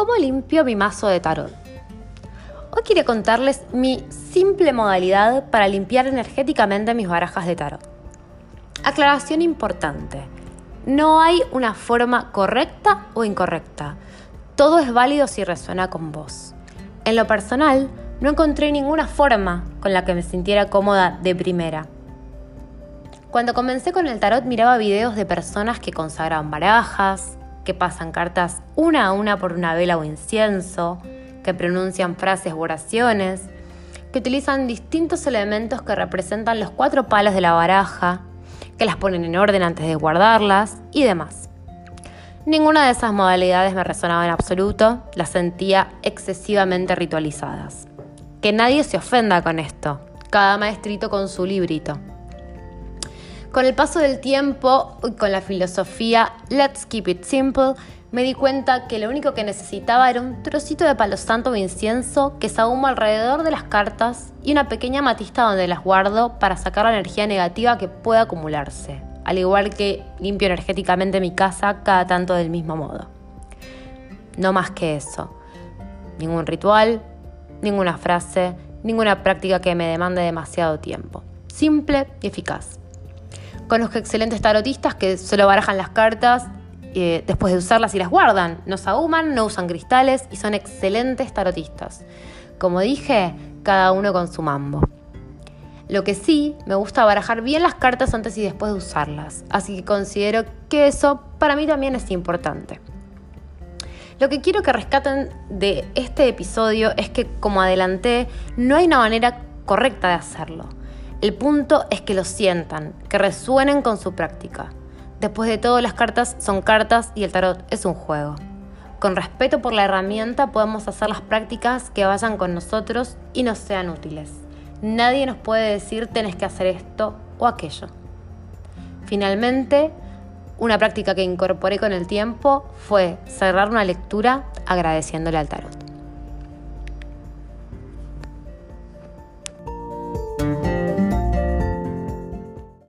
¿Cómo limpio mi mazo de tarot? Hoy quiero contarles mi simple modalidad para limpiar energéticamente mis barajas de tarot. Aclaración importante. No hay una forma correcta o incorrecta. Todo es válido si resuena con vos. En lo personal, no encontré ninguna forma con la que me sintiera cómoda de primera. Cuando comencé con el tarot miraba videos de personas que consagraban barajas, pasan cartas una a una por una vela o incienso, que pronuncian frases o oraciones, que utilizan distintos elementos que representan los cuatro palos de la baraja, que las ponen en orden antes de guardarlas y demás. Ninguna de esas modalidades me resonaba en absoluto, las sentía excesivamente ritualizadas. Que nadie se ofenda con esto, cada maestrito con su librito. Con el paso del tiempo y con la filosofía Let's Keep It Simple, me di cuenta que lo único que necesitaba era un trocito de palo santo o incienso que se ahuma alrededor de las cartas y una pequeña matista donde las guardo para sacar la energía negativa que pueda acumularse, al igual que limpio energéticamente mi casa cada tanto del mismo modo. No más que eso. Ningún ritual, ninguna frase, ninguna práctica que me demande demasiado tiempo. Simple y eficaz. Conozco excelentes tarotistas que solo barajan las cartas eh, después de usarlas y las guardan. No se ahuman, no usan cristales y son excelentes tarotistas. Como dije, cada uno con su mambo. Lo que sí, me gusta barajar bien las cartas antes y después de usarlas. Así que considero que eso para mí también es importante. Lo que quiero que rescaten de este episodio es que, como adelanté, no hay una manera correcta de hacerlo. El punto es que lo sientan, que resuenen con su práctica. Después de todo, las cartas son cartas y el tarot es un juego. Con respeto por la herramienta podemos hacer las prácticas que vayan con nosotros y nos sean útiles. Nadie nos puede decir tenés que hacer esto o aquello. Finalmente, una práctica que incorporé con el tiempo fue cerrar una lectura agradeciéndole al tarot.